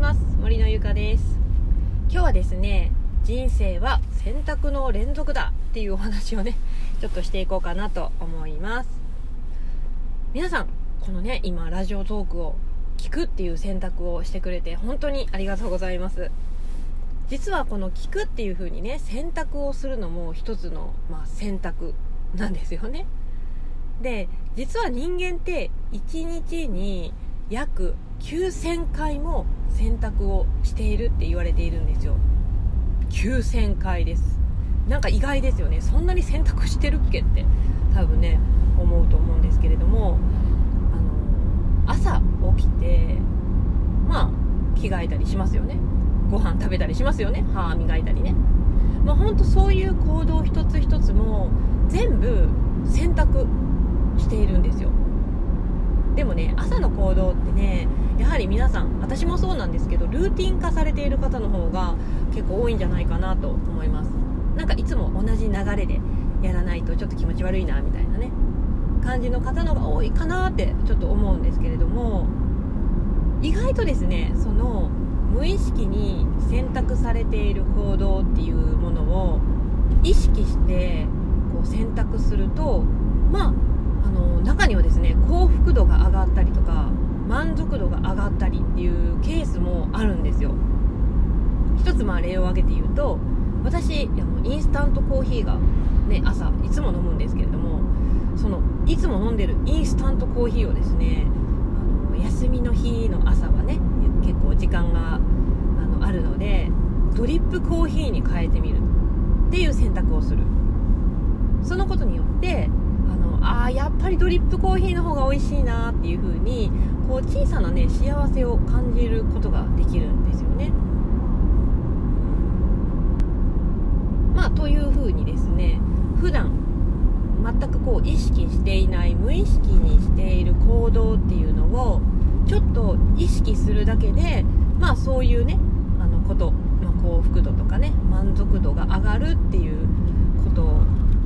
ます。森のゆかです。今日はですね人生は選択の連続だっていうお話をねちょっとしていこうかなと思います。皆さんこのね今ラジオトークを聞くっていう選択をしてくれて本当にありがとうございます。実はこの聞くっていう風にね選択をするのも一つの、まあ、選択なんですよね。で実は人間って1日に約9000回も選択をしているって言われているんですよ。9000回です。なんか意外ですよね。そんなに選択してるっけって多分ね思うと思うんですけれどもあの朝起きてまあ着替えたりしますよね。ご飯食べたりしますよね。歯磨いたりね。まあ本当そういう行動一つ一つも全部選択しているんですよ。でもね朝の行動ってねやはり皆さん私もそうなんですけどルーティン化されている方の方が結構多いんじゃないかなと思います。なんかいつも同じ流れでやらないとちょっと気持ち悪いなみたいなね。感じの方のが多いかなってちょっと思うんですけれども意外とですねその無意識に選択されている行動っていうものを意識してこう選択するとまああの中にはですね幸福度が上がったりとか満足度が上がったりっていうケースもあるんですよ。一つまあ例を挙げて言うと私あのインスタントコーヒーが、ね、朝いつも飲むんですけれどもそのいつも飲んでるインスタントコーヒーをですねあの休みの日の朝はね結構時間があのあるのでドリップコーヒーに変えてみるっていう選択をする。そのことによってあのあやっぱりドリップコーヒーの方が美味しいなっていう風にこう小さなね幸せを感じることができるんですよね。まあという風にですね普段全くこう意識していない無意識にしている行動っていうのをちょっと意識するだけでまあそういうねあのこと、まあ、幸福度とかね満足度が上がるっていうこと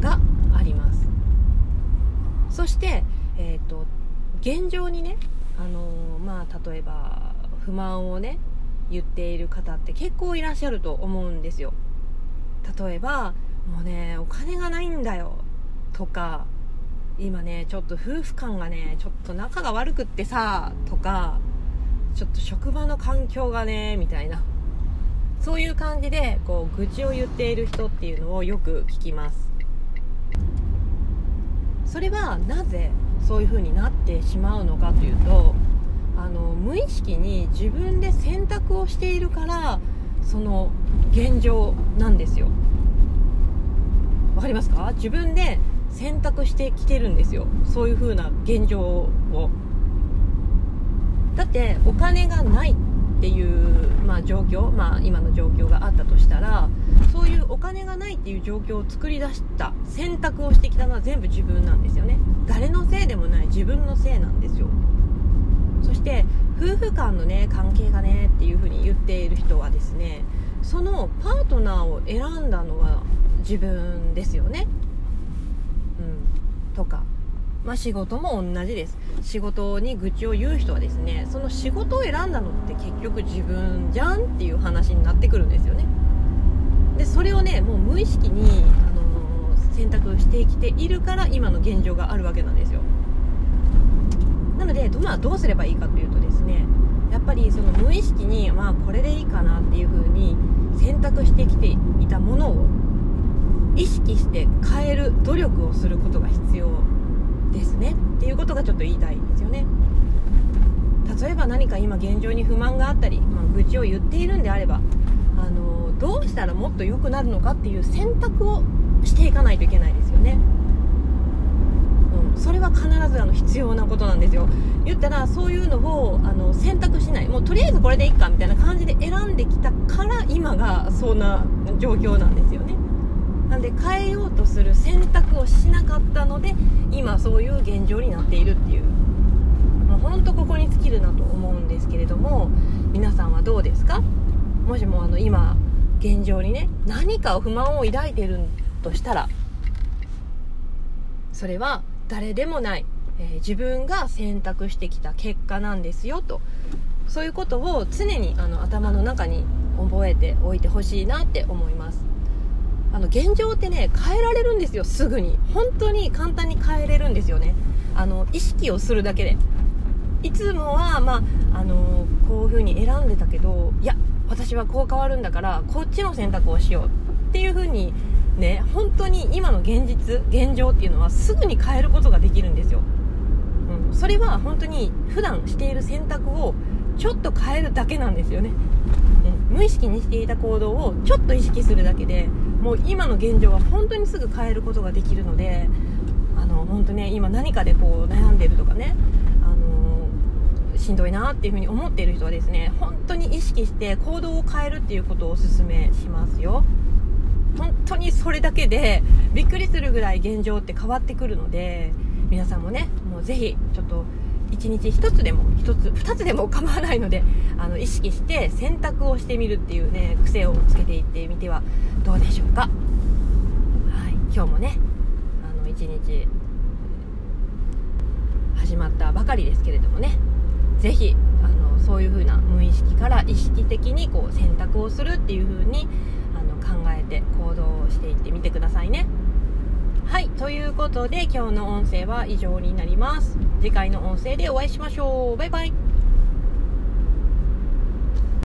があります。そして、えーと、現状にね、あの、まあ、例えば不満をね言っている方って結構いらっしゃると思うんですよ。例えばもうねお金がないんだよとか今ねちょっと夫婦間がねちょっと仲が悪くってさとかちょっと職場の環境がねみたいなそういう感じでこう愚痴を言っている人っていうのをよく聞きます。それはなぜそういう風になってしまうのかというとあの無意識に自分で選択をしているからその現状なんですよ。わかりますか？自分で選択してきてるんですよ。そういう風な現状を。だってお金がない。っていう、まあ、状況、まあ、今の状況があったとしたらそういうお金がないっていう状況を作り出した選択をしてきたのは全部自分なんですよね。誰のせいでもない自分のせいなんですよ。そして夫婦間のね関係がねっていう風に言っている人はですねそのパートナーを選んだのは自分ですよね。うん。とか。まあ、仕事も同じです。仕事に愚痴を言う人はですねその仕事を選んだのって結局自分じゃんっていう話になってくるんですよね。でそれをねもう無意識に、あのー、選択してきているから今の現状があるわけなんですよ。なのでど,、まあ、どうすればいいかというとですねやっぱりその無意識に、まあ、これでいいかなっていう風に選択してきていたものを意識して変える努力をすることが必要。ですねっていうことがちょっと言いたいですよね。例えば何か今現状に不満があったり、まあ、愚痴を言っているんであればあのどうしたらもっと良くなるのかっていう選択をしていかないといけないですよね、うん、それは必ずあの必要なことなんですよ。言ったらそういうのをあの選択しない。もうとりあえずこれでいいかみたいな感じで選んできたから今がそんな状況なんですよね。なんで変えようとする選択をしなかったので今そういう現状になっているっていう。もうほんとここに尽きるなと思うんですけれども皆さんはどうですか？もしもあの今現状にね何か不満を抱いてるとしたらそれは誰でもない、えー、自分が選択してきた結果なんですよと。そういうことを常にあの頭の中に覚えておいてほしいなって思います。あの現状ってね変えられるんですよすぐに。本当に簡単に変えれるんですよね。あの意識をするだけで。いつもは、まあ、あのこういう風に選んでたけどいや私はこう変わるんだからこっちの選択をしよう。っていう風にね本当に今の現実現状っていうのはすぐに変えることができるんですよ、うん、それは本当に普段している選択をちょっと変えるだけなんですよね、うん、無意識にしていた行動をちょっと意識するだけでもう今の現状は本当にすぐ変えることができるのであの本当ね今何かでこう悩んでるとかねあのしんどいなっていう風に思っている人はですね本当に意識して行動を変えるっていうことをおすすめしますよ。本当にそれだけでびっくりするぐらい現状って変わってくるので皆さんもねもうぜひちょっと1日1つでも1つ2つでも構わないのであの意識して選択をしてみるっていうね癖をつけていってみてはどうでしょうか、はい、今日もねあの1日始まったばかりですけれどもね是非あのそういう風な無意識から意識的にこう選択をするっていう風にあの考えて行動をしていってみてくださいね。はい、ということで今日の音声は以上になります。次回の音声でお会いしましょう。バイバイ。